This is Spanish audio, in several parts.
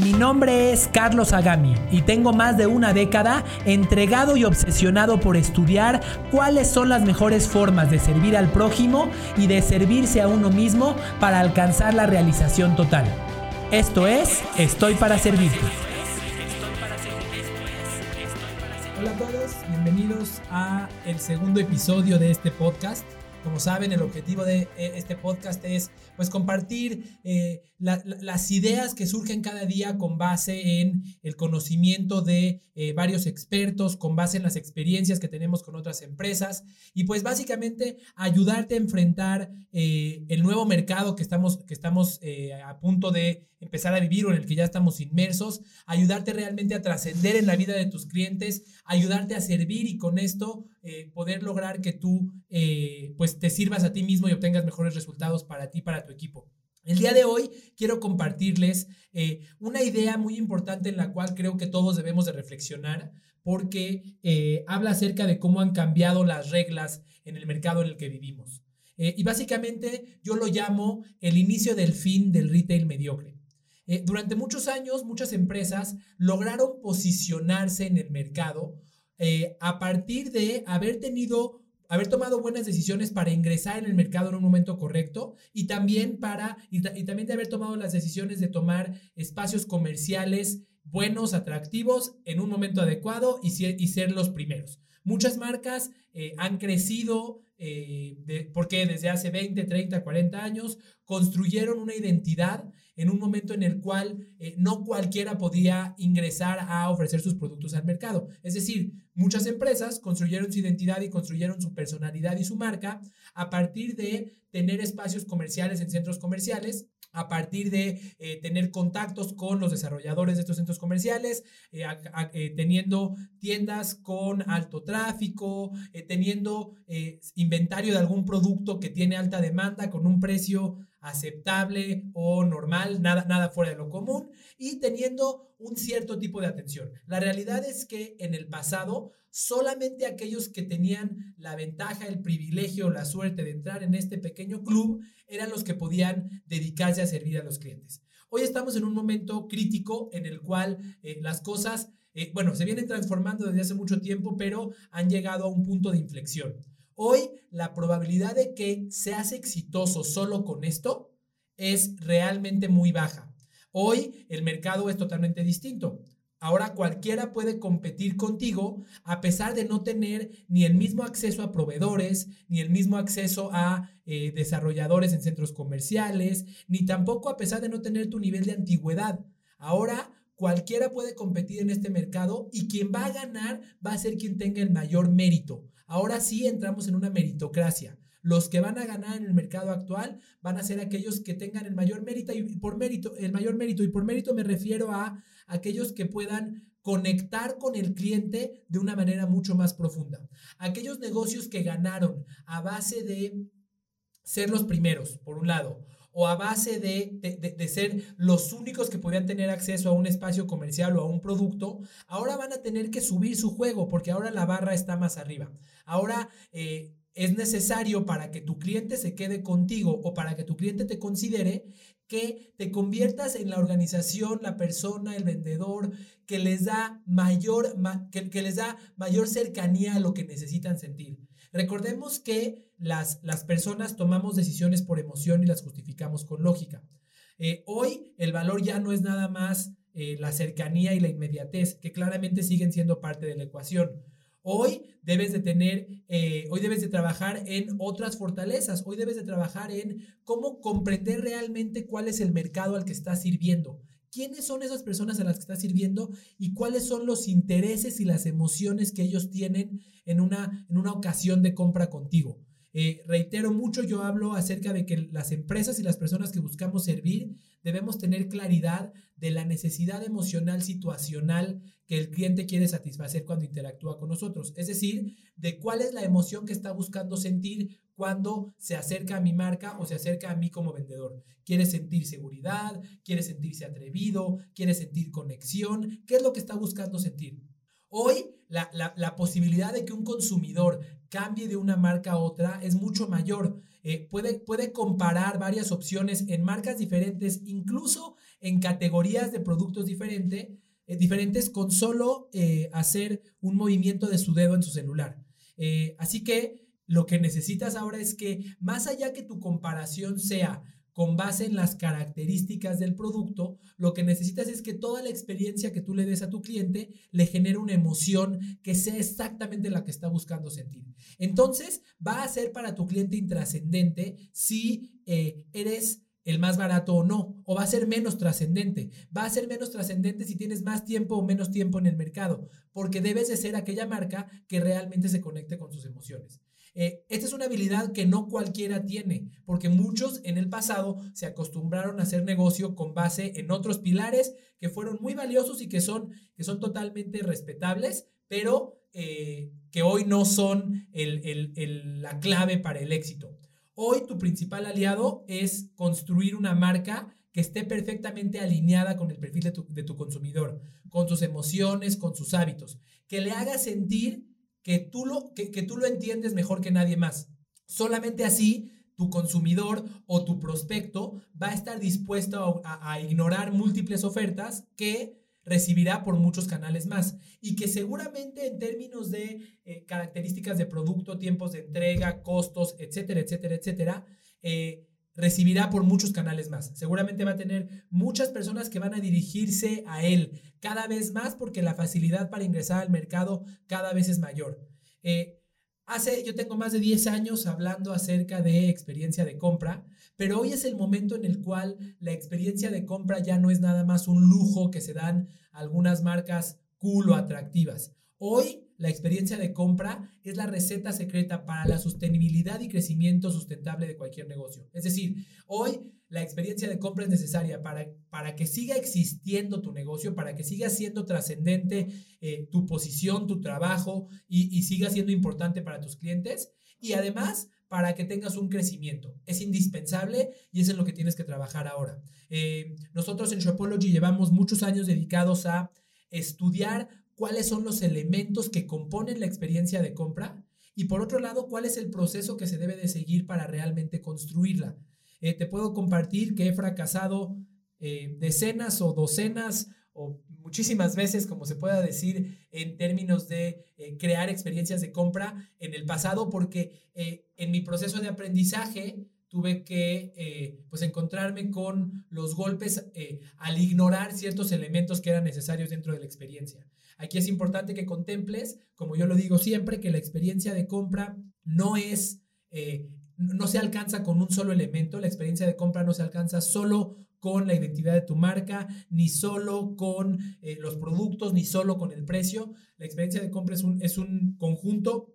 Mi nombre es Carlos Agami y tengo más de una década entregado y obsesionado por estudiar cuáles son las mejores formas de servir al prójimo y de servirse a uno mismo para alcanzar la realización total. Esto es, estoy para servirte. Hola a todos, bienvenidos a el segundo episodio de este podcast. Como saben, el objetivo de eh, este podcast es pues compartir eh, las ideas que surgen cada día con base en el conocimiento de eh, varios expertos, con base en las experiencias que tenemos con otras empresas y pues básicamente ayudarte a enfrentar el nuevo mercado que estamos, que estamos a punto de empezar a vivir o en el que ya estamos inmersos, ayudarte realmente a trascender en la vida de tus clientes, ayudarte a servir y con esto poder lograr que tú pues te sirvas a ti mismo y obtengas mejores resultados para ti, para tu equipo. El día de hoy quiero compartirles eh, una idea muy importante en la cual creo que todos debemos de reflexionar porque eh, habla acerca de cómo han cambiado las reglas en el mercado en el que vivimos. Eh, y básicamente yo lo llamo el inicio del fin del retail mediocre. durante muchos años muchas empresas lograron posicionarse en el mercado a partir de haber tenido haber tomado buenas decisiones para ingresar en el mercado en un momento correcto y también para y, también de haber tomado las decisiones de tomar espacios comerciales buenos, atractivos en un momento adecuado y, y ser los primeros. Muchas marcas eh, han crecido eh, porque desde hace 20, 30, 40 años construyeron una identidad en un momento en el cual eh, no cualquiera podía ingresar a ofrecer sus productos al mercado. Es decir, muchas empresas construyeron su identidad y construyeron su personalidad y su marca a partir de tener espacios comerciales en centros comerciales a partir de eh, tener contactos con los desarrolladores de estos centros comerciales, teniendo tiendas con alto tráfico, teniendo inventario de algún producto que tiene alta demanda con un precio aceptable o normal, nada, nada fuera de lo común y teniendo un cierto tipo de atención. La realidad es que en el pasado solamente aquellos que tenían la ventaja, el privilegio, la suerte de entrar en este pequeño club eran los que podían dedicarse a servir a los clientes. Hoy estamos en un momento crítico en el cual eh, las cosas, eh, bueno, se vienen transformando desde hace mucho tiempo, pero han llegado a un punto de inflexión. Hoy la probabilidad de que seas exitoso solo con esto es realmente muy baja. Hoy el mercado es totalmente distinto. Ahora cualquiera puede competir contigo a pesar de no tener ni el mismo acceso a proveedores, ni el mismo acceso a eh, desarrolladores en centros comerciales, ni tampoco a pesar de no tener tu nivel de antigüedad. Ahora cualquiera puede competir en este mercado y quien va a ganar va a ser quien tenga el mayor mérito. Ahora sí entramos en una meritocracia. Los que van a ganar en el mercado actual van a ser aquellos que tengan el mayor mérito y por mérito, el mayor mérito y por mérito me refiero a aquellos que puedan conectar con el cliente de una manera mucho más profunda. Aquellos negocios que ganaron a base de ser los primeros, por un lado, o a base de, ser los únicos que podían tener acceso a un espacio comercial o a un producto, ahora van a tener que subir su juego porque ahora la barra está más arriba. Ahora eh, es necesario para que tu cliente se quede contigo o para que tu cliente te considere que te conviertas en la organización, la persona, el vendedor que les da mayor, que les da mayor cercanía a lo que necesitan sentir. Recordemos que las, las personas tomamos decisiones por emoción y las justificamos con lógica. Eh, hoy el valor ya no es nada más eh, la cercanía y la inmediatez, que claramente siguen siendo parte de la ecuación. Hoy debes de tener, eh, hoy debes de trabajar en otras fortalezas, hoy debes de trabajar en cómo comprender realmente cuál es el mercado al que estás sirviendo, quiénes son esas personas a las que estás sirviendo y cuáles son los intereses y las emociones que ellos tienen en una, en una ocasión de compra contigo. Eh, reitero mucho, yo hablo acerca de que las empresas y las personas que buscamos servir debemos tener claridad de la necesidad emocional situacional que el cliente quiere satisfacer cuando interactúa con nosotros. Es decir, de cuál es la emoción que está buscando sentir cuando se acerca a mi marca o se acerca a mí como vendedor. Quiere sentir seguridad, quiere sentirse atrevido, quiere sentir conexión. ¿Qué es lo que está buscando sentir? Hoy la, la, posibilidad de que un consumidor cambie de una marca a otra es mucho mayor. Eh, puede, puede comparar varias opciones en marcas diferentes, incluso en categorías de productos diferentes, eh, diferentes con solo eh, hacer un movimiento de su dedo en su celular. así que lo que necesitas ahora es que más allá que tu comparación sea con base en las características del producto, lo que necesitas es que toda la experiencia que tú le des a tu cliente le genere una emoción que sea exactamente la que está buscando sentir. Entonces, va a ser para tu cliente intrascendente si eh, eres el más barato o no, o va a ser menos trascendente. Va a ser menos trascendente si tienes más tiempo o menos tiempo en el mercado, porque debes de ser aquella marca que realmente se conecte con sus emociones. Eh, esta es una habilidad que no cualquiera tiene, porque muchos en el pasado se acostumbraron a hacer negocio con base en otros pilares que fueron muy valiosos y que son, que son totalmente respetables, pero eh, que hoy no son la clave para el éxito. Hoy tu principal aliado es construir una marca que esté perfectamente alineada con el perfil de tu, consumidor, con sus emociones, con sus hábitos, que le haga sentir que tú lo, que, tú lo entiendes mejor que nadie más. Solamente así tu consumidor o tu prospecto va a estar dispuesto a, ignorar múltiples ofertas que recibirá por muchos canales más y que seguramente en términos de eh, características de producto, tiempos de entrega, costos, etcétera, etcétera, etcétera, eh, recibirá por muchos canales más. Seguramente va a tener muchas personas que van a dirigirse a él cada vez más porque la facilidad para ingresar al mercado cada vez es mayor. Eh, hace, yo tengo más de 10 años hablando acerca de experiencia de compra, pero hoy es el momento en el cual la experiencia de compra ya no es nada más un lujo que se dan algunas marcas cool o atractivas. Hoy la experiencia de compra es la receta secreta para la sostenibilidad y crecimiento sustentable de cualquier negocio. Es decir, hoy la experiencia de compra es necesaria para, para que siga existiendo tu negocio, para que siga siendo trascendente eh, tu posición, tu trabajo y, siga siendo importante para tus clientes. Y además, para que tengas un crecimiento. Es indispensable y es en lo que tienes que trabajar ahora. Eh, nosotros en Shopology llevamos muchos años dedicados a estudiar cuáles son los elementos que componen la experiencia de compra y por otro lado, cuál es el proceso que se debe de seguir para realmente construirla. Eh, te puedo compartir que he fracasado eh, decenas o docenas o muchísimas veces, como se pueda decir, en términos de eh, crear experiencias de compra en el pasado, porque en mi proceso de aprendizaje tuve que pues encontrarme con los golpes al ignorar ciertos elementos que eran necesarios dentro de la experiencia. Aquí es importante que contemples, como yo lo digo siempre, que la experiencia de compra no es, eh, no se alcanza con un solo elemento, la experiencia de compra no se alcanza solo con la identidad de tu marca, ni solo con eh, los productos, ni solo con el precio. La experiencia de compra es un, es un conjunto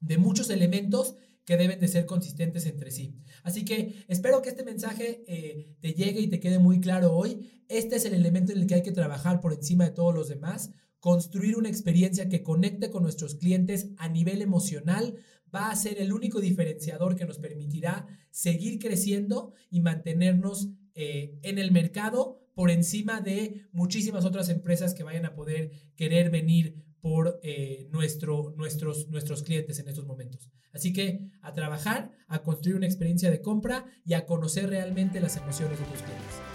de muchos elementos que deben de ser consistentes entre sí. Así que espero que este mensaje eh, te llegue y te quede muy claro hoy. Este es el elemento en el que hay que trabajar por encima de todos los demás construir una experiencia que conecte con nuestros clientes a nivel emocional va a ser el único diferenciador que nos permitirá seguir creciendo y mantenernos eh, en el mercado por encima de muchísimas otras empresas que vayan a poder querer venir por eh, nuestro, nuestros, nuestros clientes en estos momentos. Así que a trabajar, a construir una experiencia de compra y a conocer realmente las emociones de tus clientes.